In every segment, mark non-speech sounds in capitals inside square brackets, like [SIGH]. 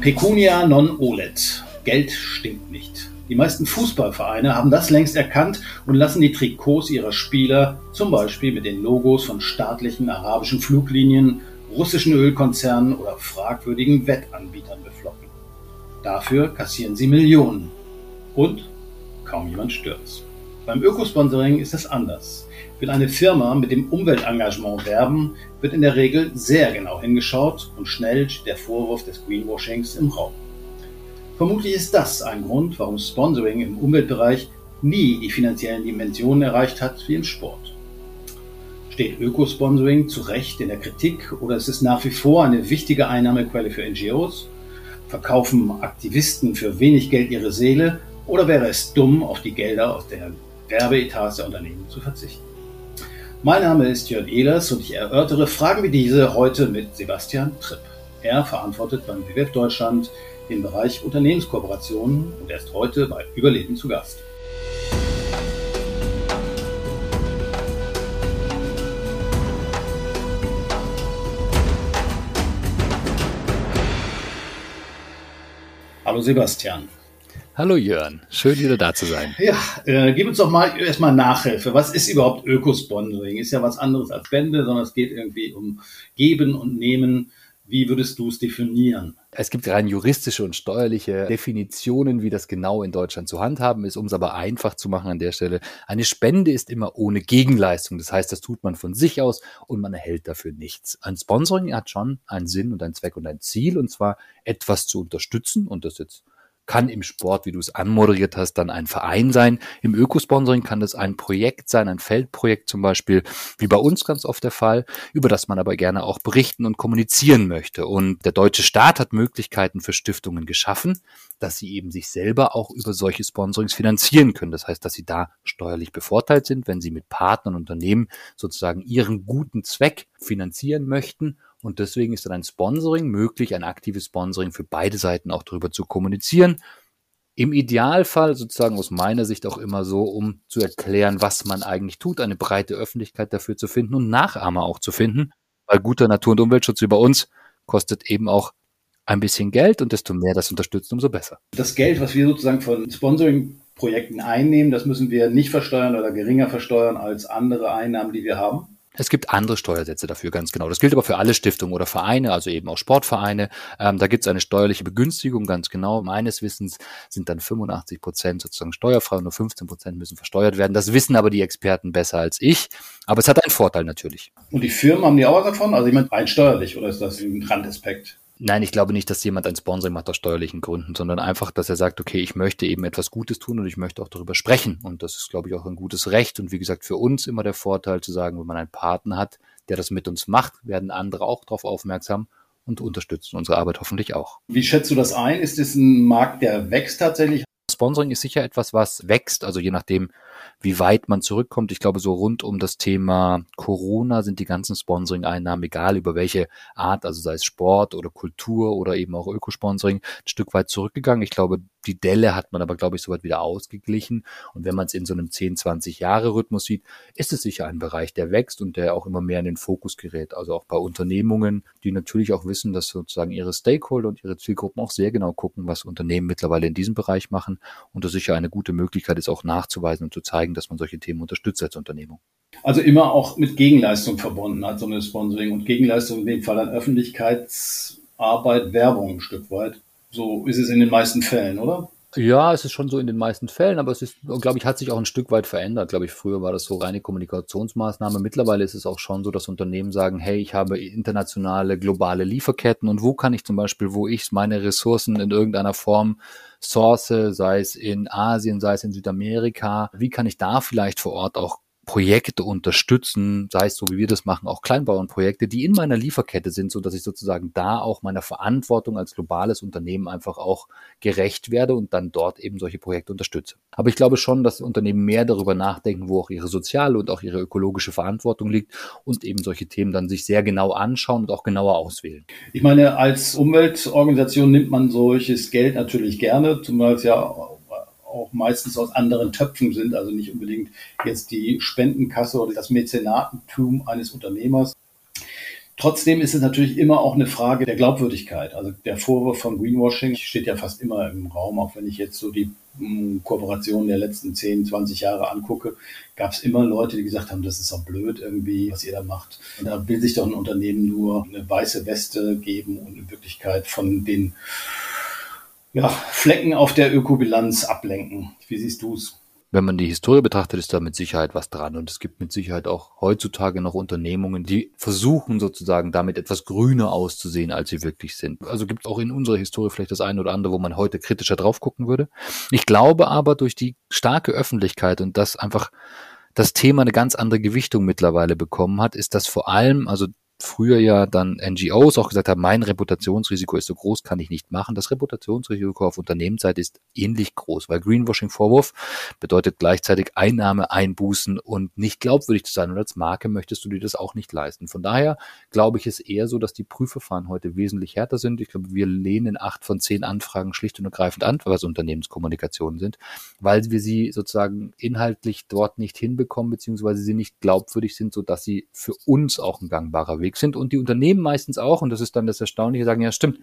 Pecunia non olet. Geld stinkt nicht. Die meisten Fußballvereine haben das längst erkannt und lassen die Trikots ihrer Spieler zum Beispiel mit den Logos von staatlichen arabischen Fluglinien, russischen Ölkonzernen oder fragwürdigen Wettanbietern beflocken. Dafür kassieren sie Millionen. Und kaum jemand stört's. Beim Ökosponsoring ist es anders. Will eine Firma mit dem Umweltengagement werben, wird in der Regel sehr genau hingeschaut und schnell steht der Vorwurf des Greenwashings im Raum. Vermutlich ist das ein Grund, warum Sponsoring im Umweltbereich nie die finanziellen Dimensionen erreicht hat wie im Sport. Steht Ökosponsoring zu Recht in der Kritik oder ist es nach wie vor eine wichtige Einnahmequelle für NGOs? Verkaufen Aktivisten für wenig Geld ihre Seele oder wäre es dumm, auf die Gelder aus der Werbeetats der Unternehmen zu verzichten? Mein Name ist Jörn Ehlers und ich erörtere Fragen wie diese heute mit Sebastian Tripp. Er verantwortet beim WWF Deutschland den Bereich Unternehmenskooperationen und er ist heute bei Überleben zu Gast. Hallo Sebastian. Hallo Jörn, schön wieder da zu sein. Ja, äh, gib uns doch mal erstmal Nachhilfe. Was ist überhaupt Ökosponsoring? Ist ja was anderes als Spende, sondern es geht irgendwie um Geben und Nehmen. Wie würdest du es definieren? Es gibt rein juristische und steuerliche Definitionen, wie das genau in Deutschland zu handhaben ist, um es aber einfach zu machen an der Stelle. Eine Spende ist immer ohne Gegenleistung. Das heißt, das tut man von sich aus und man erhält dafür nichts. Ein Sponsoring hat schon einen Sinn und einen Zweck und ein Ziel, und zwar etwas zu unterstützen und das jetzt kann im Sport, wie du es anmoderiert hast, dann ein Verein sein. Im Ökosponsoring kann das ein Projekt sein, ein Feldprojekt zum Beispiel, wie bei uns ganz oft der Fall, über das man aber gerne auch berichten und kommunizieren möchte. Und der deutsche Staat hat Möglichkeiten für Stiftungen geschaffen, dass sie eben sich selber auch über solche Sponsorings finanzieren können. Das heißt, dass sie da steuerlich bevorteilt sind, wenn sie mit Partnern und Unternehmen sozusagen ihren guten Zweck finanzieren möchten und deswegen ist dann ein Sponsoring möglich, ein aktives Sponsoring für beide Seiten auch darüber zu kommunizieren. Im Idealfall sozusagen aus meiner Sicht auch immer so, um zu erklären, was man eigentlich tut, eine breite Öffentlichkeit dafür zu finden und Nachahmer auch zu finden. Weil guter Natur- und Umweltschutz über uns kostet eben auch ein bisschen Geld und desto mehr das unterstützt, umso besser. Das Geld, was wir sozusagen von Sponsoring-Projekten einnehmen, das müssen wir nicht versteuern oder geringer versteuern als andere Einnahmen, die wir haben. Es gibt andere Steuersätze dafür, ganz genau. Das gilt aber für alle Stiftungen oder Vereine, also eben auch Sportvereine. Ähm, da gibt es eine steuerliche Begünstigung, ganz genau. Meines Wissens sind dann 85 Prozent sozusagen steuerfrei und nur 15 Prozent müssen versteuert werden. Das wissen aber die Experten besser als ich. Aber es hat einen Vorteil natürlich. Und die Firmen haben die auch was davon? Also ich meine rein steuerlich oder ist das ein Randaspekt? Nein, ich glaube nicht, dass jemand ein Sponsoring macht aus steuerlichen Gründen, sondern einfach, dass er sagt, okay, ich möchte eben etwas Gutes tun und ich möchte auch darüber sprechen. Und das ist, glaube ich, auch ein gutes Recht. Und wie gesagt, für uns immer der Vorteil zu sagen, wenn man einen Partner hat, der das mit uns macht, werden andere auch darauf aufmerksam und unterstützen unsere Arbeit hoffentlich auch. Wie schätzt du das ein? Ist es ein Markt, der wächst tatsächlich? Sponsoring ist sicher etwas, was wächst, also je nachdem, wie weit man zurückkommt. Ich glaube, so rund um das Thema Corona sind die ganzen Sponsoring-Einnahmen, egal über welche Art, also sei es Sport oder Kultur oder eben auch Ökosponsoring, ein Stück weit zurückgegangen. Ich glaube, die Delle hat man aber, glaube ich, soweit wieder ausgeglichen. Und wenn man es in so einem 10, 20 Jahre Rhythmus sieht, ist es sicher ein Bereich, der wächst und der auch immer mehr in den Fokus gerät. Also auch bei Unternehmungen, die natürlich auch wissen, dass sozusagen ihre Stakeholder und ihre Zielgruppen auch sehr genau gucken, was Unternehmen mittlerweile in diesem Bereich machen. Und das sicher eine gute Möglichkeit ist, auch nachzuweisen und zu zeigen, dass man solche Themen unterstützt als Unternehmung. Also immer auch mit Gegenleistung verbunden hat, so eine Sponsoring und Gegenleistung in dem Fall an Öffentlichkeitsarbeit, Werbung ein Stück weit. So ist es in den meisten Fällen, oder? Ja, es ist schon so in den meisten Fällen, aber es ist, glaube ich, hat sich auch ein Stück weit verändert. Glaube ich, früher war das so reine Kommunikationsmaßnahme. Mittlerweile ist es auch schon so, dass Unternehmen sagen, hey, ich habe internationale, globale Lieferketten und wo kann ich zum Beispiel, wo ich meine Ressourcen in irgendeiner Form source, sei es in Asien, sei es in Südamerika, wie kann ich da vielleicht vor Ort auch Projekte unterstützen, sei es so wie wir das machen, auch Kleinbauernprojekte, die in meiner Lieferkette sind, so dass ich sozusagen da auch meiner Verantwortung als globales Unternehmen einfach auch gerecht werde und dann dort eben solche Projekte unterstütze. Aber ich glaube schon, dass Unternehmen mehr darüber nachdenken, wo auch ihre soziale und auch ihre ökologische Verantwortung liegt und eben solche Themen dann sich sehr genau anschauen und auch genauer auswählen. Ich meine, als Umweltorganisation nimmt man solches Geld natürlich gerne, zumal es ja auch meistens aus anderen Töpfen sind, also nicht unbedingt jetzt die Spendenkasse oder das Mäzenatentum eines Unternehmers. Trotzdem ist es natürlich immer auch eine Frage der Glaubwürdigkeit. Also der Vorwurf von Greenwashing steht ja fast immer im Raum, auch wenn ich jetzt so die hm, Kooperationen der letzten 10, 20 Jahre angucke, gab es immer Leute, die gesagt haben, das ist doch blöd irgendwie, was ihr da macht. Und da will sich doch ein Unternehmen nur eine weiße Weste geben und in Wirklichkeit von den ja, Flecken auf der Ökobilanz ablenken. Wie siehst du es? wenn man die Historie betrachtet, ist da mit Sicherheit was dran. Und es gibt mit Sicherheit auch heutzutage noch Unternehmungen, die versuchen sozusagen damit etwas grüner auszusehen, als sie wirklich sind. Also gibt es auch in unserer Historie vielleicht das eine oder andere, wo man heute kritischer drauf gucken würde. Ich glaube aber durch die starke Öffentlichkeit und das einfach das Thema eine ganz andere Gewichtung mittlerweile bekommen hat, ist das vor allem, also früher ja dann NGOs auch gesagt haben, mein Reputationsrisiko ist so groß, kann ich nicht machen. Das Reputationsrisiko auf Unternehmensseite ist ähnlich groß, weil Greenwashing-Vorwurf bedeutet gleichzeitig Einnahme einbußen und nicht glaubwürdig zu sein. Und als Marke möchtest du dir das auch nicht leisten. Von daher glaube ich es eher so, dass die Prüfverfahren heute wesentlich härter sind. Ich glaube, wir lehnen acht von zehn Anfragen schlicht und ergreifend an, was Unternehmenskommunikation sind, weil wir sie sozusagen inhaltlich dort nicht hinbekommen, beziehungsweise sie nicht glaubwürdig sind, sodass sie für uns auch ein gangbarer Weg unterwegs sind und die Unternehmen meistens auch, und das ist dann das Erstaunliche, sagen, ja stimmt,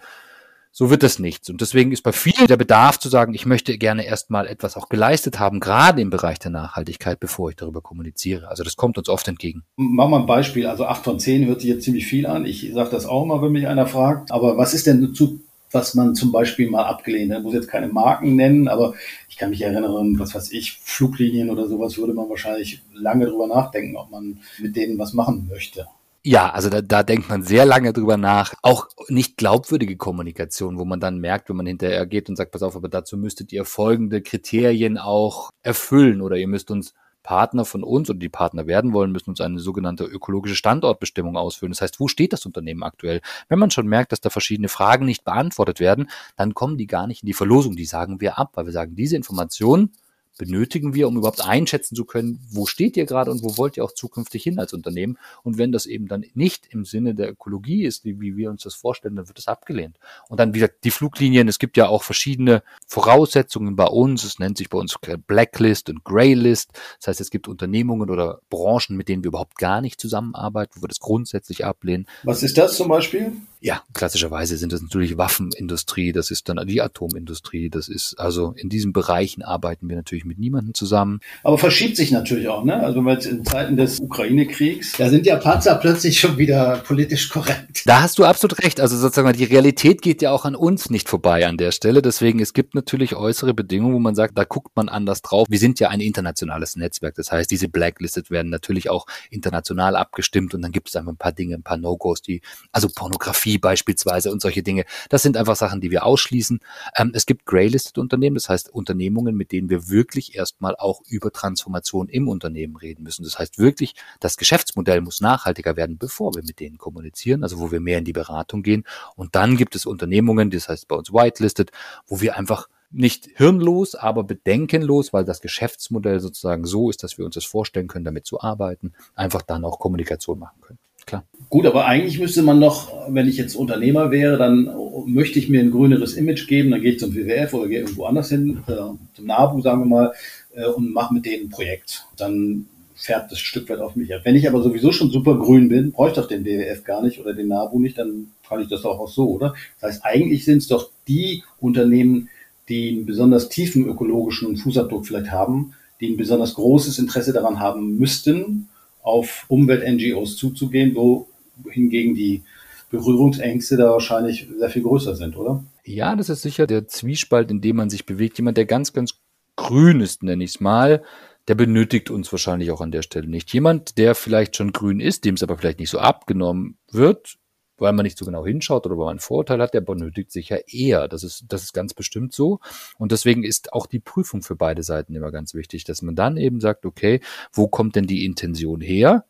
so wird das nichts. Und deswegen ist bei vielen der Bedarf zu sagen, ich möchte gerne erstmal etwas auch geleistet haben, gerade im Bereich der Nachhaltigkeit, bevor ich darüber kommuniziere. Also das kommt uns oft entgegen. Machen wir ein Beispiel. Also acht von zehn hört sich jetzt ziemlich viel an. Ich sage das auch mal, wenn mich einer fragt. Aber was ist denn zu was man zum Beispiel mal abgelehnt hat. Ich muss jetzt keine Marken nennen, aber ich kann mich erinnern, was weiß ich, Fluglinien oder sowas würde man wahrscheinlich lange drüber nachdenken, ob man mit denen was machen möchte. Ja, also da, da denkt man sehr lange drüber nach. Auch nicht glaubwürdige Kommunikation, wo man dann merkt, wenn man hinterher geht und sagt, pass auf, aber dazu müsstet ihr folgende Kriterien auch erfüllen oder ihr müsst uns Partner von uns oder die Partner werden wollen, müssen uns eine sogenannte ökologische Standortbestimmung ausfüllen. Das heißt, wo steht das Unternehmen aktuell? Wenn man schon merkt, dass da verschiedene Fragen nicht beantwortet werden, dann kommen die gar nicht in die Verlosung. Die sagen wir ab, weil wir sagen, diese Informationen benötigen wir, um überhaupt einschätzen zu können, wo steht ihr gerade und wo wollt ihr auch zukünftig hin als Unternehmen. Und wenn das eben dann nicht im Sinne der Ökologie ist, wie wir uns das vorstellen, dann wird es abgelehnt. Und dann wieder die Fluglinien, es gibt ja auch verschiedene Voraussetzungen bei uns. Es nennt sich bei uns Blacklist und Greylist. Das heißt, es gibt Unternehmungen oder Branchen, mit denen wir überhaupt gar nicht zusammenarbeiten, wo wir das grundsätzlich ablehnen. Was ist das zum Beispiel? Ja, klassischerweise sind das natürlich Waffenindustrie, das ist dann die Atomindustrie, das ist also in diesen Bereichen arbeiten wir natürlich mit niemandem zusammen. Aber verschiebt sich natürlich auch, ne? Also weil in Zeiten des Ukraine-Kriegs, da sind ja Panzer plötzlich schon wieder politisch korrekt. Da hast du absolut recht. Also sozusagen die Realität geht ja auch an uns nicht vorbei an der Stelle. Deswegen es gibt natürlich äußere Bedingungen, wo man sagt, da guckt man anders drauf. Wir sind ja ein internationales Netzwerk, das heißt, diese Blacklisted werden natürlich auch international abgestimmt und dann gibt es einfach ein paar Dinge, ein paar No-Gos, die also Pornografie Technologie beispielsweise und solche Dinge. Das sind einfach Sachen, die wir ausschließen. Ähm, es gibt greylisted Unternehmen, das heißt Unternehmungen, mit denen wir wirklich erstmal auch über Transformation im Unternehmen reden müssen. Das heißt wirklich, das Geschäftsmodell muss nachhaltiger werden, bevor wir mit denen kommunizieren, also wo wir mehr in die Beratung gehen. Und dann gibt es Unternehmungen, das heißt bei uns whitelisted, wo wir einfach nicht hirnlos, aber bedenkenlos, weil das Geschäftsmodell sozusagen so ist, dass wir uns das vorstellen können, damit zu arbeiten, einfach dann auch Kommunikation machen können klar. Gut, aber eigentlich müsste man noch, wenn ich jetzt Unternehmer wäre, dann möchte ich mir ein grüneres Image geben, dann gehe ich zum WWF oder gehe irgendwo anders hin, äh, zum NABU, sagen wir mal, äh, und mache mit denen ein Projekt. Dann fährt das Stück weit auf mich ab. Wenn ich aber sowieso schon super grün bin, bräuchte ich doch den WWF gar nicht oder den NABU nicht, dann kann ich das doch auch so, oder? Das heißt, eigentlich sind es doch die Unternehmen, die einen besonders tiefen ökologischen Fußabdruck vielleicht haben, die ein besonders großes Interesse daran haben müssten, auf Umwelt-NGOs zuzugehen, wo hingegen die Berührungsängste da wahrscheinlich sehr viel größer sind, oder? Ja, das ist sicher der Zwiespalt, in dem man sich bewegt. Jemand, der ganz, ganz grün ist, nenne ich es mal, der benötigt uns wahrscheinlich auch an der Stelle nicht. Jemand, der vielleicht schon grün ist, dem es aber vielleicht nicht so abgenommen wird, weil man nicht so genau hinschaut oder weil man einen Vorteil hat, der benötigt sich ja eher. Das ist, das ist ganz bestimmt so. Und deswegen ist auch die Prüfung für beide Seiten immer ganz wichtig, dass man dann eben sagt, okay, wo kommt denn die Intention her?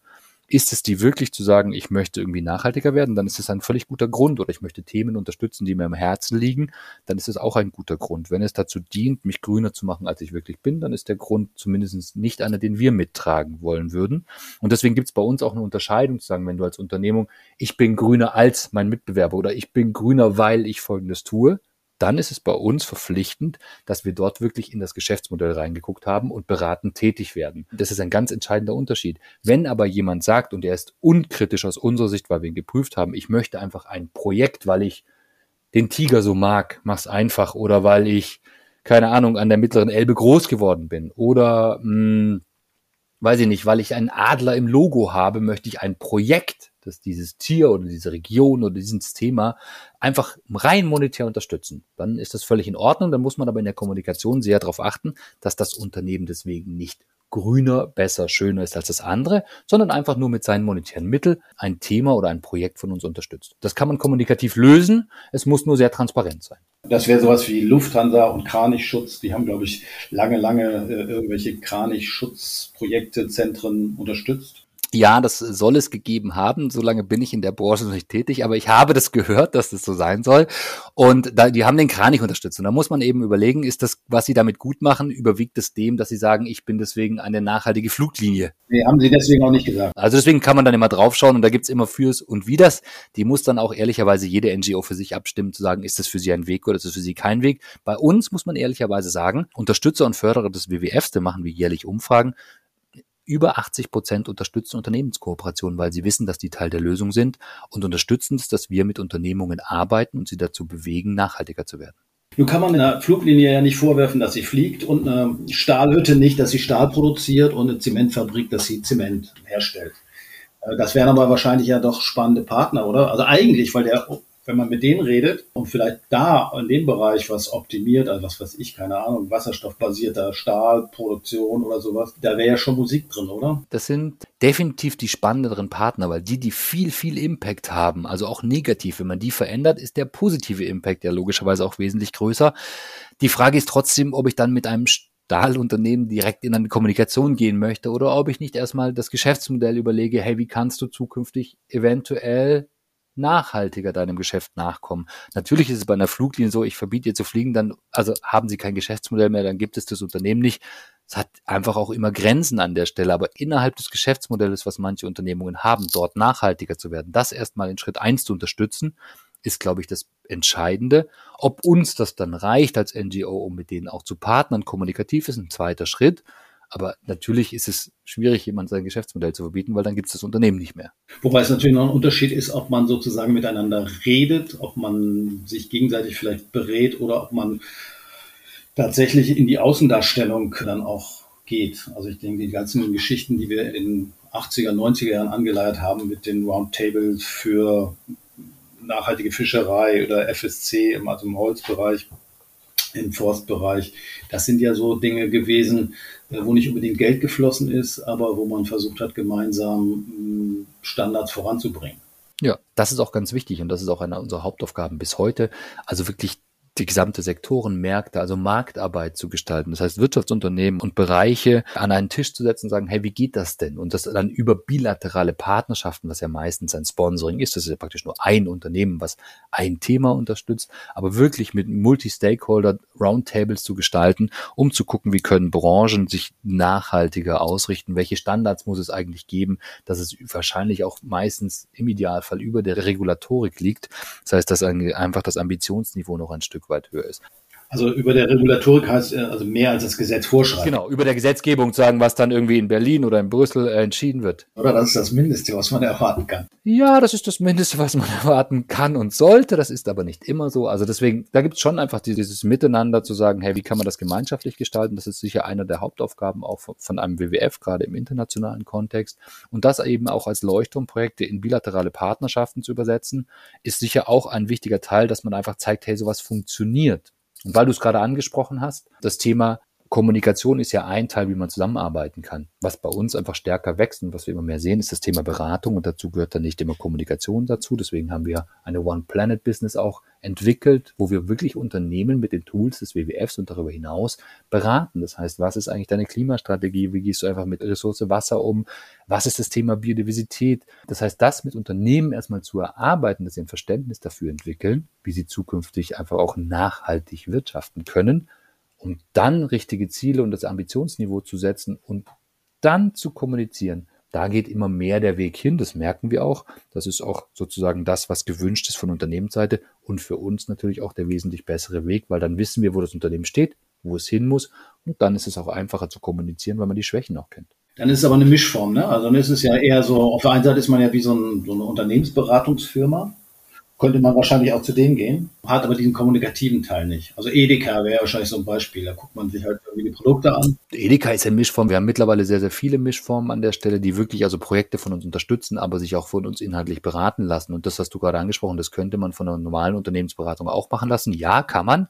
Ist es die wirklich zu sagen, ich möchte irgendwie nachhaltiger werden, dann ist es ein völlig guter Grund. Oder ich möchte Themen unterstützen, die mir am Herzen liegen, dann ist es auch ein guter Grund. Wenn es dazu dient, mich grüner zu machen, als ich wirklich bin, dann ist der Grund zumindest nicht einer, den wir mittragen wollen würden. Und deswegen gibt es bei uns auch eine Unterscheidung zu sagen, wenn du als Unternehmung, ich bin grüner als mein Mitbewerber oder ich bin grüner, weil ich Folgendes tue, dann ist es bei uns verpflichtend, dass wir dort wirklich in das Geschäftsmodell reingeguckt haben und beratend tätig werden. Das ist ein ganz entscheidender Unterschied. Wenn aber jemand sagt, und er ist unkritisch aus unserer Sicht, weil wir ihn geprüft haben, ich möchte einfach ein Projekt, weil ich den Tiger so mag, mach's einfach, oder weil ich, keine Ahnung, an der mittleren Elbe groß geworden bin, oder mh, hm, weiß ich nicht, weil ich einen Adler im Logo habe, möchte ich ein Projekt, das dieses Tier oder diese Region oder dieses Thema einfach rein monetär unterstützen. Dann ist das völlig in Ordnung. Dann muss man aber in der Kommunikation sehr darauf achten, dass das Unternehmen deswegen nicht grüner, besser, schöner ist als das andere, sondern einfach nur mit seinen monetären Mitteln ein Thema oder ein Projekt von uns unterstützt. Das kann man kommunikativ lösen. Es muss nur sehr transparent sein. Das wäre sowas wie Lufthansa und Kranichschutz. Die haben, glaube ich, lange, lange äh, irgendwelche Kranichschutzprojekte, Zentren unterstützt. Ja, das soll es gegeben haben. Solange bin ich in der Branche noch nicht tätig, aber ich habe das gehört, dass das so sein soll. Und da, die haben den Kranich unterstützt. Und da muss man eben überlegen, ist das, was sie damit gut machen, überwiegt es dem, dass sie sagen, ich bin deswegen eine nachhaltige Fluglinie? Nee, haben sie deswegen auch nicht gesagt. Also deswegen kann man dann immer draufschauen und da gibt's immer Fürs und Widers. Die muss dann auch ehrlicherweise jede NGO für sich abstimmen, zu sagen, ist das für sie ein Weg oder ist das für sie kein Weg. Bei uns muss man ehrlicherweise sagen, Unterstützer und Förderer des WWFs, da machen wir jährlich Umfragen, über 80 Prozent unterstützen Unternehmenskooperationen, weil sie wissen, dass die Teil der Lösung sind und unterstützen es, dass wir mit Unternehmungen arbeiten und sie dazu bewegen, nachhaltiger zu werden. Nun kann man einer Fluglinie ja nicht vorwerfen, dass sie fliegt und eine Stahlhütte nicht, dass sie Stahl produziert und eine Zementfabrik, dass sie Zement herstellt. Äh, das wären aber wahrscheinlich ja doch spannende Partner, oder? Also eigentlich, weil der wenn man mit denen redet und vielleicht da in dem Bereich was optimiert, also was weiß ich, keine Ahnung, wasserstoffbasierter Stahlproduktion oder sowas, da wäre ja schon Musik drin, oder? Das sind definitiv die spannenderen Partner, weil die, die viel, viel Impact haben, also auch negativ, wenn man die verändert, ist der positive Impact ja logischerweise auch wesentlich größer. Die Frage ist trotzdem, ob ich dann mit einem Stahlunternehmen direkt in eine Kommunikation gehen möchte oder ob ich nicht erstmal das Geschäftsmodell überlege, hey, wie kannst du zukünftig eventuell nachhaltiger deinem Geschäft nachkommen. Natürlich ist es bei einer Fluglinie so, ich verbiete ihr zu fliegen, dann, also haben sie kein Geschäftsmodell mehr, dann gibt es das Unternehmen nicht. Es hat einfach auch immer Grenzen an der Stelle, aber innerhalb des Geschäftsmodells, was manche Unternehmungen haben, dort nachhaltiger zu werden, das erstmal in Schritt eins zu unterstützen, ist, glaube ich, das Entscheidende. Ob uns das dann reicht als NGO, um mit denen auch zu partnern, kommunikativ ist ein zweiter Schritt. Aber natürlich ist es schwierig, jemand sein Geschäftsmodell zu verbieten, weil dann gibt es das Unternehmen nicht mehr. Wobei es natürlich noch ein Unterschied ist, ob man sozusagen miteinander redet, ob man sich gegenseitig vielleicht berät oder ob man tatsächlich in die Außendarstellung dann auch geht. Also ich denke, die ganzen Geschichten, die wir in 80er, 90er Jahren angeleiert haben mit den Roundtables für nachhaltige Fischerei oder FSC, also im Holzbereich, im Forstbereich. Das sind ja so Dinge gewesen, wo nicht unbedingt Geld geflossen ist, aber wo man versucht hat, gemeinsam hm, Standards voranzubringen. Ja, das ist auch ganz wichtig und das ist auch eine unserer Hauptaufgaben bis heute. Also wirklich die gesamte Sektoren, Märkte, also Marktarbeit zu gestalten. Das heißt, Wirtschaftsunternehmen und Bereiche an einen Tisch zu setzen und sagen, hey, wie geht das denn? Und das dann über bilaterale Partnerschaften, was ja meistens ein Sponsoring ist, das ist ja praktisch nur ein Unternehmen, was ein Thema unterstützt, aber wirklich mit Multi-Stakeholder Roundtables zu gestalten, um zu gucken, wie können Branchen sich nachhaltiger ausrichten, welche Standards muss es eigentlich geben, dass es wahrscheinlich auch meistens im Idealfall über der Regulatorik liegt. Das heißt, dass einfach das Ambitionsniveau noch ein Stück Stück weit höher ist. Also über der Regulatorik heißt äh, also mehr als das Gesetz vorschreibt. Genau, über der Gesetzgebung sagen, was dann irgendwie in Berlin oder in Brüssel äh, entschieden wird. Oder das ist das Mindeste, was man erwarten kann. Ja, das ist das Mindeste, was man [LAUGHS] erwarten kann und sollte. Das ist aber nicht immer so. Also deswegen, da gibt es schon einfach dieses Miteinander zu sagen, hey, wie kann man das gemeinschaftlich gestalten? Das ist sicher einer der Hauptaufgaben auch von einem WWF, gerade im internationalen Kontext. Und das eben auch als Leuchtturmprojekte in bilaterale Partnerschaften zu übersetzen, ist sicher auch ein wichtiger Teil, dass man einfach zeigt, hey, sowas funktioniert. Und weil du es gerade angesprochen hast, das Thema Kommunikation ist ja ein Teil, wie man zusammenarbeiten kann. Was bei uns einfach stärker wächst und was wir immer mehr sehen, ist das Thema Beratung und dazu gehört dann nicht immer Kommunikation dazu. Deswegen haben wir eine One Planet Business auch entwickelt, wo wir wirklich Unternehmen mit den Tools des WWFs und darüber hinaus beraten. Das heißt, was ist eigentlich deine Klimastrategie? Wie gehst du einfach mit Ressource Wasser um? Was ist das Thema Biodiversität? Das heißt, das mit Unternehmen erstmal zu erarbeiten, dass sie ein Verständnis dafür entwickeln, wie sie zukünftig einfach auch nachhaltig wirtschaften können und dann richtige Ziele und das Ambitionsniveau zu setzen und dann zu kommunizieren. Da geht immer mehr der Weg hin, das merken wir auch. Das ist auch sozusagen das, was gewünscht ist von Unternehmensseite und für uns natürlich auch der wesentlich bessere Weg, weil dann wissen wir, wo das Unternehmen steht, wo es hin muss und dann ist es auch einfacher zu kommunizieren, weil man die Schwächen auch kennt. Dann ist es aber eine Mischform, ne? Also dann ist es ja eher so, auf der einen Seite ist man ja wie so, ein, so eine Unternehmensberatungsfirma könnte man wahrscheinlich auch zu denen gehen, hat aber diesen kommunikativen Teil nicht. Also Edeka wäre wahrscheinlich so ein Beispiel. Da guckt man sich halt irgendwie die Produkte an. Edeka ist eine Mischform. Wir haben mittlerweile sehr, sehr viele Mischformen an der Stelle, die wirklich also Projekte von uns unterstützen, aber sich auch von uns inhaltlich beraten lassen. Und das hast du gerade angesprochen, das könnte man von einer normalen Unternehmensberatung auch machen lassen. Ja, kann man.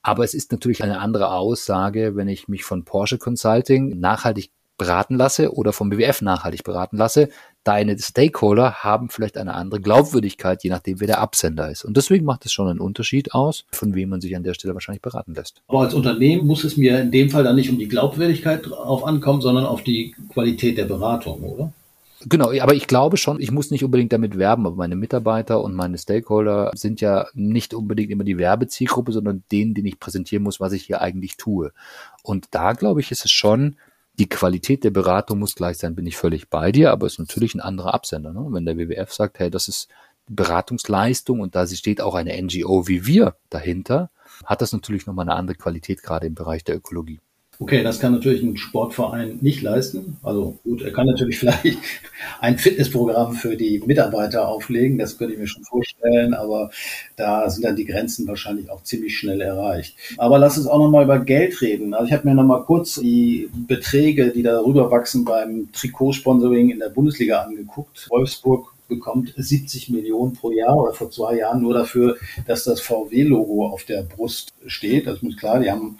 Aber es ist natürlich eine andere Aussage, wenn ich mich von Porsche Consulting nachhaltig beraten lasse oder vom BWF nachhaltig beraten lasse, deine Stakeholder haben vielleicht eine andere Glaubwürdigkeit, je nachdem, wer der Absender ist. Und deswegen macht es schon einen Unterschied aus, von wem man sich an der Stelle wahrscheinlich beraten lässt. Aber als Unternehmen muss es mir in dem Fall dann nicht um die Glaubwürdigkeit drauf ankommen, sondern auf die Qualität der Beratung, oder? Genau, aber ich glaube schon, ich muss nicht unbedingt damit werben, aber meine Mitarbeiter und meine Stakeholder sind ja nicht unbedingt immer die Werbezielgruppe, sondern denen, den ich präsentieren muss, was ich hier eigentlich tue. Und da glaube ich, ist es schon die Qualität der Beratung muss gleich sein, bin ich völlig bei dir, aber es ist natürlich ein anderer Absender. Ne? Wenn der WWF sagt, hey, das ist Beratungsleistung und da steht auch eine NGO wie wir dahinter, hat das natürlich nochmal eine andere Qualität, gerade im Bereich der Ökologie. Okay, das kann natürlich ein Sportverein nicht leisten. Also gut, er kann natürlich [LAUGHS] vielleicht ein Fitnessprogramm für die Mitarbeiter auflegen, das könnte ich mir schon vorstellen, aber da sind dann die Grenzen wahrscheinlich auch ziemlich schnell erreicht. Aber lass uns auch nochmal über Geld reden. Also ich habe mir nochmal kurz die Beträge, die darüber wachsen beim Trikotsponsoring in der Bundesliga angeguckt. Wolfsburg bekommt 70 Millionen pro Jahr oder vor zwei Jahren nur dafür, dass das VW-Logo auf der Brust steht. Das ist klar, die haben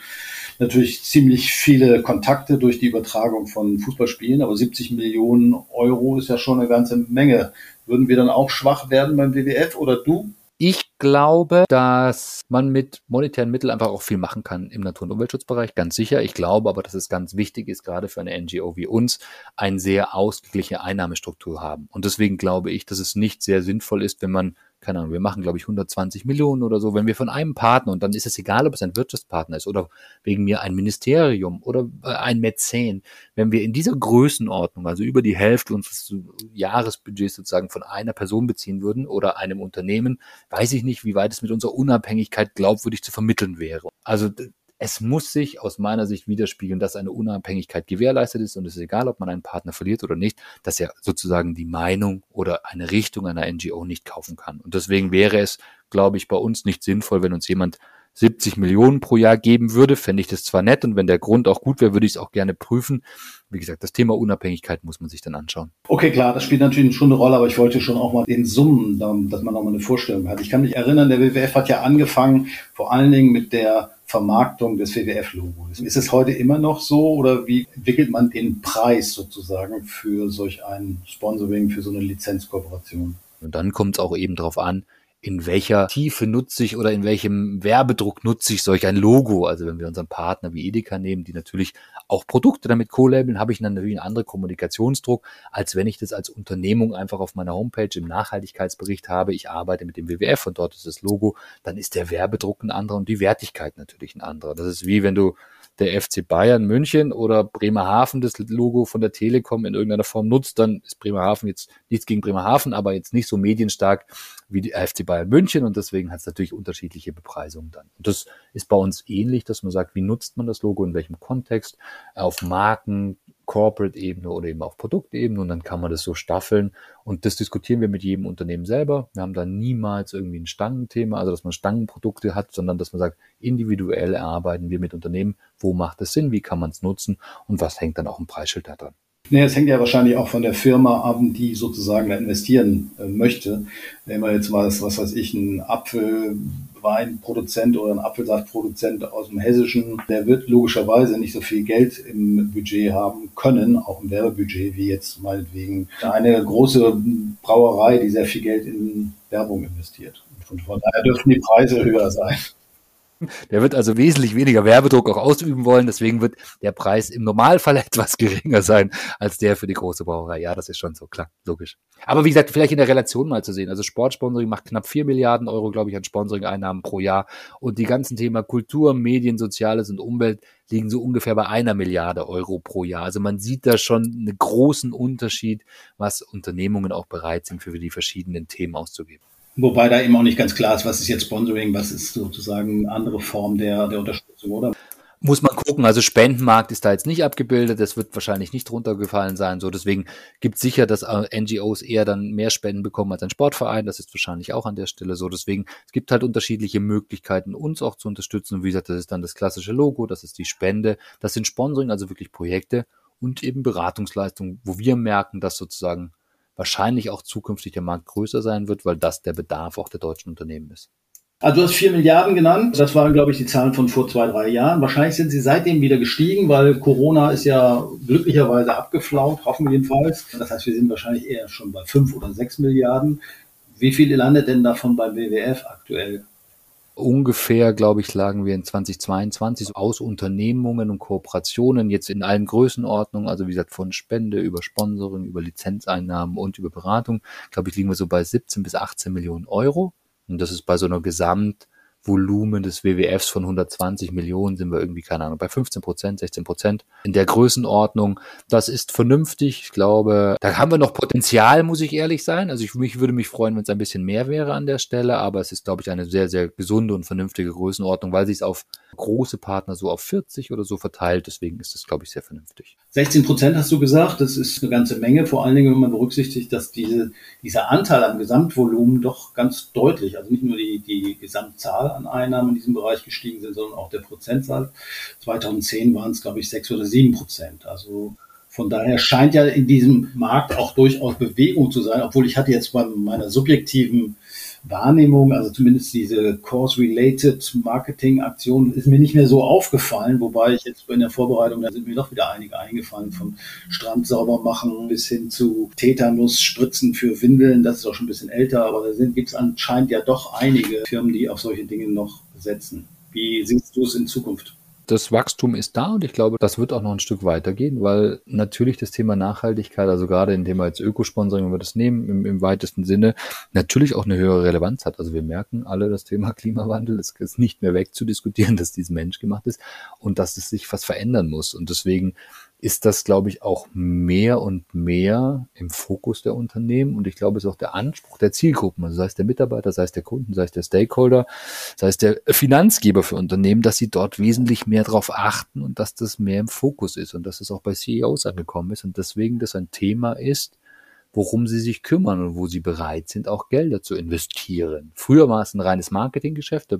natürlich ziemlich viele Kontakte durch die Übertragung von Fußballspielen, aber 70 Millionen Euro ist ja schon eine ganze Menge. Würden wir dann auch schwach werden beim WWF oder du? Ich glaube, dass man mit monetären Mitteln einfach auch viel machen kann im Natur- und Umweltschutzbereich, ganz sicher. Ich glaube aber, dass es ganz wichtig ist, gerade für eine NGO wie uns, eine sehr ausgeglichene Einnahmestruktur haben. Und deswegen glaube ich, dass es nicht sehr sinnvoll ist, wenn man keine Ahnung, wir machen, glaube ich, 120 Millionen oder so, wenn wir von einem Partner, und dann ist es egal, ob es ein Wirtschaftspartner ist oder wegen mir ein Ministerium oder äh, ein Mäzen, wenn wir in dieser Größenordnung, also über die Hälfte unseres Jahresbudgets sozusagen von einer Person beziehen würden oder einem Unternehmen, weiß ich nicht, wie weit es mit unserer Unabhängigkeit glaubwürdig zu vermitteln wäre. Also es muss sich aus meiner Sicht widerspiegeln, dass eine Unabhängigkeit gewährleistet ist und es ist egal, ob man einen Partner verliert oder nicht, dass er sozusagen die Meinung oder eine Richtung einer NGO nicht kaufen kann. Und deswegen wäre es, glaube ich, bei uns nicht sinnvoll, wenn uns jemand 70 Millionen pro Jahr geben würde, fände ich das zwar nett und wenn der Grund auch gut wäre, würde ich es auch gerne prüfen. Wie gesagt, das Thema Unabhängigkeit muss man sich dann anschauen. Okay, klar, das spielt natürlich schon eine Rolle, aber ich wollte schon auch mal den Summen, dass man auch mal eine Vorstellung hat. Ich kann mich erinnern, der WWF hat ja angefangen, vor allen Dingen mit der Vermarktung des WWF-Logos. Ist es heute immer noch so oder wie entwickelt man den Preis sozusagen für solch ein Sponsoring, für so eine Lizenzkooperation? Und dann kommt es auch eben darauf an, in welcher Tiefe nutze ich oder in welchem Werbedruck nutze ich solch ein Logo. Also wenn wir unseren Partner wie Edeka nehmen, die natürlich auch Produkte damit co-labeln, habe ich dann natürlich einen anderen Kommunikationsdruck, als wenn ich das als Unternehmung einfach auf meiner Homepage im Nachhaltigkeitsbericht habe. Ich arbeite mit dem WWF und dort ist das Logo, dann ist der Werbedruck ein anderer und die Wertigkeit natürlich ein anderer. Das ist wie wenn du der FC Bayern München oder Bremerhaven das Logo von der Telekom in irgendeiner Form nutzt, dann ist Bremerhaven jetzt nichts gegen Bremerhaven, aber jetzt nicht so medienstark wie die FC Bayern München und deswegen hat es natürlich unterschiedliche Bepreisungen dann. Und das ist bei uns ähnlich, dass man sagt, wie nutzt man das Logo, in welchem Kontext, auf Marken, Corporate-Ebene oder eben auf Produktebene und dann kann man das so staffeln und das diskutieren wir mit jedem Unternehmen selber. Wir haben da niemals irgendwie ein Stangenthema, also dass man Stangenprodukte hat, sondern dass man sagt, individuell erarbeiten wir mit Unternehmen, wo macht es Sinn, wie kann man es nutzen und was hängt dann auch im Preisschild da dran. Nee, es hängt ja wahrscheinlich auch von der Firma ab, die sozusagen da investieren äh, möchte. Nehmen wir jetzt mal, was weiß ich, ein Apfelweinproduzent oder ein Apfelsaftproduzent aus dem Hessischen, der wird logischerweise nicht so viel Geld im Budget haben können, auch im Werbebudget, wie jetzt meinetwegen eine große Brauerei, die sehr viel Geld in Werbung investiert. Von, von daher dürfen die Preise höher sein. [LAUGHS] Der wird also wesentlich weniger Werbedruck auch ausüben wollen. Deswegen wird der Preis im Normalfall [LAUGHS] etwas geringer sein als der für die große Brauerei. Ja, das ist schon so, klar, logisch. Aber wie gesagt, vielleicht in der Relation mal zu sehen. Also Sportsponsoring macht knapp vier Milliarden Euro, glaube ich, an Sponsoring-Einnahmen pro Jahr. Und die ganzen Themen Kultur, Medien, Soziales und Umwelt liegen so ungefähr bei einer Milliarde Euro pro Jahr. Also man sieht da schon einen großen Unterschied, was Unternehmungen auch bereit sind, für die verschiedenen Themen auszugeben. Wobei da eben auch nicht ganz klar ist, was ist jetzt Sponsoring, was ist sozusagen eine andere Form der, der Unterstützung, oder? Muss man gucken. Also Spendenmarkt ist da jetzt nicht abgebildet. Das wird wahrscheinlich nicht runtergefallen sein. So deswegen gibt sicher, dass äh, NGOs eher dann mehr Spenden bekommen als ein Sportverein. Das ist wahrscheinlich auch an der Stelle so. Deswegen es gibt halt unterschiedliche Möglichkeiten, uns auch zu unterstützen. Und wie gesagt, das ist dann das klassische Logo, das ist die Spende, das sind Sponsoring, also wirklich Projekte und eben Beratungsleistungen, wo wir merken, dass sozusagen wahrscheinlich auch zukünftig der Markt größer sein wird, weil das der Bedarf auch der deutschen Unternehmen ist. Also du hast vier Milliarden genannt. Das waren, glaube ich, die Zahlen von vor zwei, drei Jahren. Wahrscheinlich sind sie seitdem wieder gestiegen, weil Corona ist ja glücklicherweise abgeflaut, hoffen wir jedenfalls. Das heißt, wir sind wahrscheinlich eher schon bei fünf oder sechs Milliarden. Wie viel landet denn davon beim WWF aktuell? Ungefähr, glaube ich, lagen wir in 2022 aus Unternehmungen und Kooperationen jetzt in allen Größenordnungen, also wie gesagt von Spende über Sponsoring, über Lizenzeinnahmen und über Beratung, glaube ich, liegen wir so bei 17 bis 18 Millionen Euro. Und das ist bei so einer Gesamt Volumen des WWFs von 120 Millionen sind wir irgendwie, keine Ahnung, bei 15 Prozent, 16 Prozent in der Größenordnung. Das ist vernünftig. Ich glaube, da haben wir noch Potenzial, muss ich ehrlich sein. Also ich mich würde mich freuen, wenn es ein bisschen mehr wäre an der Stelle, aber es ist, glaube ich, eine sehr, sehr gesunde und vernünftige Größenordnung, weil sich es auf große Partner so auf 40 oder so verteilt. Deswegen ist das, glaube ich, sehr vernünftig. 16 Prozent hast du gesagt. Das ist eine ganze Menge. Vor allen Dingen, wenn man berücksichtigt, dass diese, dieser Anteil am Gesamtvolumen doch ganz deutlich, also nicht nur die, die Gesamtzahl an Einnahmen in diesem Bereich gestiegen sind, sondern auch der Prozentsatz. 2010 waren es, glaube ich, 6 oder 7 Prozent. Also von daher scheint ja in diesem Markt auch durchaus Bewegung zu sein, obwohl ich hatte jetzt bei meiner subjektiven Wahrnehmung, also zumindest diese Course-related Marketing-Aktion ist mir nicht mehr so aufgefallen, wobei ich jetzt in der Vorbereitung, da sind mir doch wieder einige eingefallen, vom Strand sauber machen bis hin zu Tetanus-Spritzen für Windeln, das ist auch schon ein bisschen älter, aber da gibt es anscheinend ja doch einige Firmen, die auf solche Dinge noch setzen. Wie siehst du es in Zukunft? Das Wachstum ist da und ich glaube, das wird auch noch ein Stück weitergehen, weil natürlich das Thema Nachhaltigkeit, also gerade in dem als Ökosponsoring, wenn wir das nehmen, im, im, weitesten Sinne, natürlich auch eine höhere Relevanz hat. Also wir merken alle, das Thema Klimawandel ist, ist nicht mehr wegzudiskutieren, dass dies menschgemacht ist und dass es sich was verändern muss. Und deswegen ist das, glaube ich, auch mehr und mehr im Fokus der Unternehmen. Und ich glaube, es ist auch der Anspruch der Zielgruppen, also sei es der Mitarbeiter, sei es der Kunden, sei es der Stakeholder, sei es der Finanzgeber für Unternehmen, dass sie dort wesentlich mehr darauf achten und dass das mehr im Fokus ist und dass es auch bei CEOs angekommen ist und deswegen das ein Thema ist, worum sie sich kümmern und wo sie bereit sind, auch Gelder zu investieren. Früher war es ein reines Marketinggeschäft,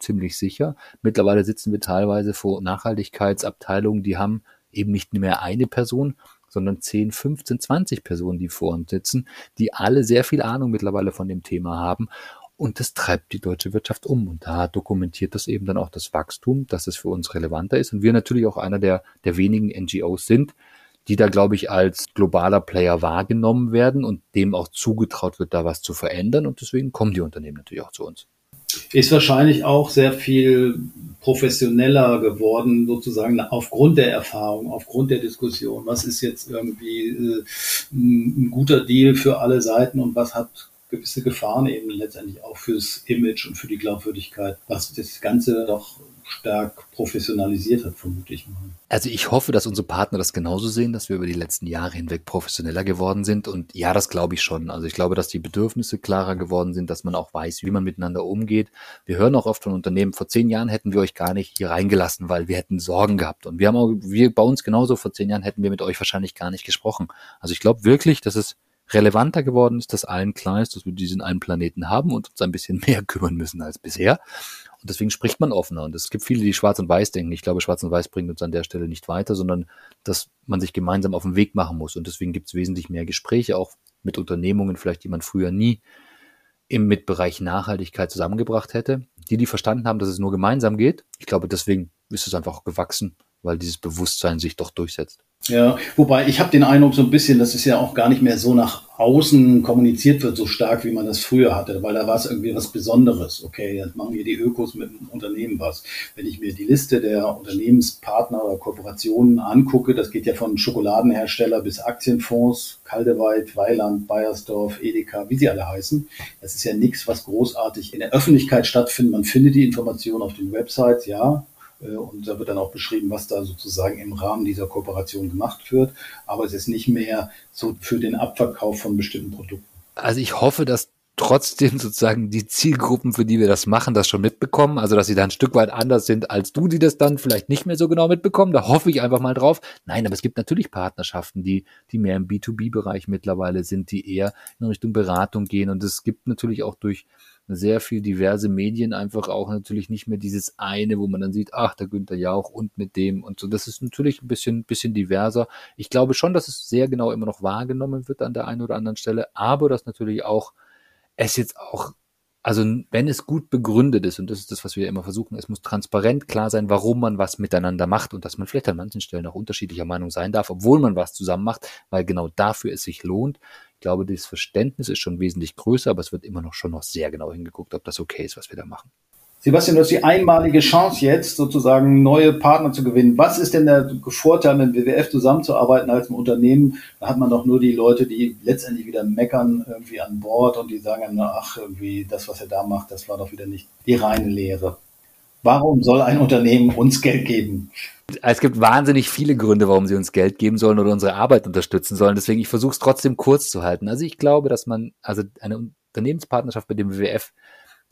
ziemlich sicher. Mittlerweile sitzen wir teilweise vor Nachhaltigkeitsabteilungen, die haben eben nicht mehr eine Person, sondern 10, 15, 20 Personen, die vor uns sitzen, die alle sehr viel Ahnung mittlerweile von dem Thema haben. Und das treibt die deutsche Wirtschaft um. Und da dokumentiert das eben dann auch das Wachstum, dass es für uns relevanter ist. Und wir natürlich auch einer der, der wenigen NGOs sind, die da, glaube ich, als globaler Player wahrgenommen werden und dem auch zugetraut wird, da was zu verändern. Und deswegen kommen die Unternehmen natürlich auch zu uns ist wahrscheinlich auch sehr viel professioneller geworden, sozusagen aufgrund der Erfahrung, aufgrund der Diskussion. Was ist jetzt irgendwie äh, ein guter Deal für alle Seiten und was hat gewisse Gefahren eben letztendlich auch fürs Image und für die Glaubwürdigkeit, was das Ganze doch stark professionalisiert hat, vermute ich mal. Also ich hoffe, dass unsere Partner das genauso sehen, dass wir über die letzten Jahre hinweg professioneller geworden sind. Und ja, das glaube ich schon. Also ich glaube, dass die Bedürfnisse klarer geworden sind, dass man auch weiß, wie man miteinander umgeht. Wir hören auch oft von Unternehmen, vor zehn Jahren hätten wir euch gar nicht hier reingelassen, weil wir hätten Sorgen gehabt. Und wir haben auch, wir bei uns genauso, vor zehn Jahren hätten wir mit euch wahrscheinlich gar nicht gesprochen. Also ich glaube wirklich, dass es relevanter geworden ist, dass allen klar ist, dass wir diesen einen Planeten haben und uns ein bisschen [LAUGHS] mehr kümmern müssen als bisher. Und deswegen spricht man offener. Und es gibt viele, die schwarz und weiß denken. Ich glaube, schwarz und weiß bringt uns an der Stelle nicht weiter, sondern dass man sich gemeinsam auf den Weg machen muss. Und deswegen gibt es wesentlich mehr Gespräche, auch mit Unternehmungen, vielleicht die man früher nie im Mitbereich Nachhaltigkeit zusammengebracht hätte, die, die verstanden haben, dass es nur gemeinsam geht. Ich glaube, deswegen ist es einfach gewachsen, weil dieses Bewusstsein sich doch durchsetzt. Ja, wobei ich habe den Eindruck so ein bisschen, dass es ja auch gar nicht mehr so nach außen kommuniziert wird, so stark, wie man das früher hatte, weil da war es irgendwie was Besonderes. Okay, jetzt machen wir die Ökos mit dem Unternehmen was. Wenn ich mir die Liste der Unternehmenspartner oder Kooperationen angucke, das geht ja von Schokoladenhersteller bis Aktienfonds, Kaldeweit, Weiland, Bayersdorf, Edeka, wie sie alle heißen. Das ist ja nichts, was großartig in der Öffentlichkeit stattfindet. Man findet die Informationen auf den Websites, ja, und da wird dann auch beschrieben, was da sozusagen im Rahmen dieser Kooperation gemacht wird. Aber es ist nicht mehr so für den Abverkauf von bestimmten Produkten. Also ich hoffe, dass trotzdem sozusagen die Zielgruppen, für die wir das machen, das schon mitbekommen. Also, dass sie da ein Stück weit anders sind als du, die das dann vielleicht nicht mehr so genau mitbekommen. Da hoffe ich einfach mal drauf. Nein, aber es gibt natürlich Partnerschaften, die, die mehr im B2B-Bereich mittlerweile sind, die eher in Richtung Beratung gehen. Und es gibt natürlich auch durch sehr viel diverse Medien einfach auch natürlich nicht mehr dieses eine, wo man dann sieht, ach, der Günther Jauch und mit dem und so. Das ist natürlich ein bisschen, bisschen diverser. Ich glaube schon, dass es sehr genau immer noch wahrgenommen wird an der einen oder anderen Stelle, aber dass natürlich auch es jetzt auch also wenn es gut begründet ist, und das ist das, was wir immer versuchen, es muss transparent klar sein, warum man was miteinander macht und dass man vielleicht an manchen Stellen auch unterschiedlicher Meinung sein darf, obwohl man was zusammen macht, weil genau dafür es sich lohnt. Ich glaube, das Verständnis ist schon wesentlich größer, aber es wird immer noch schon noch sehr genau hingeguckt, ob das okay ist, was wir da machen. Sebastian, du hast die einmalige Chance jetzt sozusagen neue Partner zu gewinnen. Was ist denn der Vorteil, mit WWF zusammenzuarbeiten als im Unternehmen? Da hat man doch nur die Leute, die letztendlich wieder meckern irgendwie an Bord und die sagen, ach, irgendwie das, was er da macht, das war doch wieder nicht die reine Lehre. Warum soll ein Unternehmen uns Geld geben? Es gibt wahnsinnig viele Gründe, warum sie uns Geld geben sollen oder unsere Arbeit unterstützen sollen. Deswegen, ich versuche es trotzdem kurz zu halten. Also ich glaube, dass man, also eine Unternehmenspartnerschaft mit dem WWF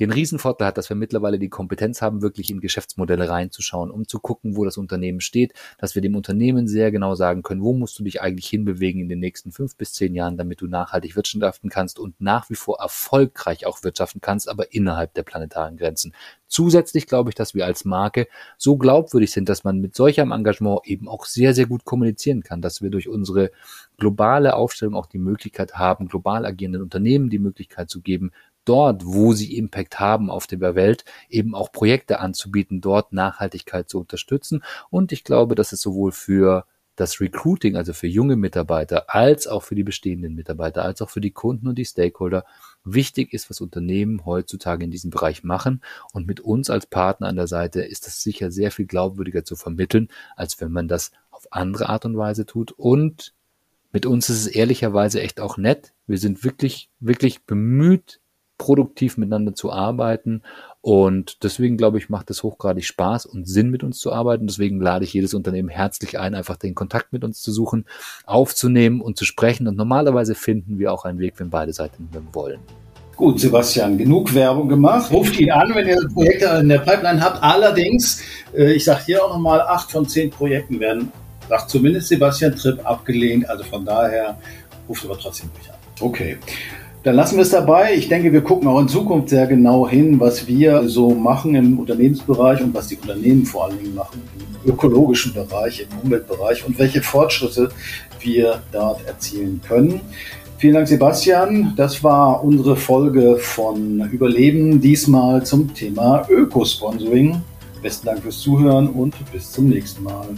den Riesenvorteil hat, dass wir mittlerweile die Kompetenz haben, wirklich in Geschäftsmodelle reinzuschauen, um zu gucken, wo das Unternehmen steht, dass wir dem Unternehmen sehr genau sagen können, wo musst du dich eigentlich hinbewegen in den nächsten fünf bis zehn Jahren, damit du nachhaltig wirtschaften kannst und nach wie vor erfolgreich auch wirtschaften kannst, aber innerhalb der planetaren Grenzen. Zusätzlich glaube ich, dass wir als Marke so glaubwürdig sind, dass man mit solchem Engagement eben auch sehr, sehr gut kommunizieren kann, dass wir durch unsere globale Aufstellung auch die Möglichkeit haben, global agierenden Unternehmen die Möglichkeit zu geben, dort, wo sie Impact haben auf der Welt, eben auch Projekte anzubieten, dort Nachhaltigkeit zu unterstützen. Und ich glaube, dass es sowohl für das Recruiting, also für junge Mitarbeiter, als auch für die bestehenden Mitarbeiter, als auch für die Kunden und die Stakeholder wichtig ist, was Unternehmen heutzutage in diesem Bereich machen. Und mit uns als Partner an der Seite ist das sicher sehr viel glaubwürdiger zu vermitteln, als wenn man das auf andere Art und Weise tut. Und mit uns ist es ehrlicherweise echt auch nett. Wir sind wirklich, wirklich bemüht, produktiv miteinander zu arbeiten. Und deswegen, glaube ich, macht es hochgradig Spaß und Sinn, mit uns zu arbeiten. Deswegen lade ich jedes Unternehmen herzlich ein, einfach den Kontakt mit uns zu suchen, aufzunehmen und zu sprechen. Und normalerweise finden wir auch einen Weg, wenn beide Seiten wollen. Gut, Sebastian, genug Werbung gemacht. Ruft ihn an, wenn ihr Projekte in der Pipeline habt. Allerdings, äh, ich sage hier auch nochmal, acht von zehn Projekten werden, sagt zumindest Sebastian Tripp, abgelehnt. Also von daher ruft aber trotzdem durch an. Okay. Dann lassen wir es dabei. Ich denke, wir gucken auch in Zukunft sehr genau hin, was wir so machen im Unternehmensbereich und was die Unternehmen vor allen Dingen machen im ökologischen Bereich, im Umweltbereich und welche Fortschritte wir dort erzielen können. Vielen Dank, Sebastian. Das war unsere Folge von Überleben, diesmal zum Thema Ökosponsoring. Besten Dank fürs Zuhören und bis zum nächsten Mal.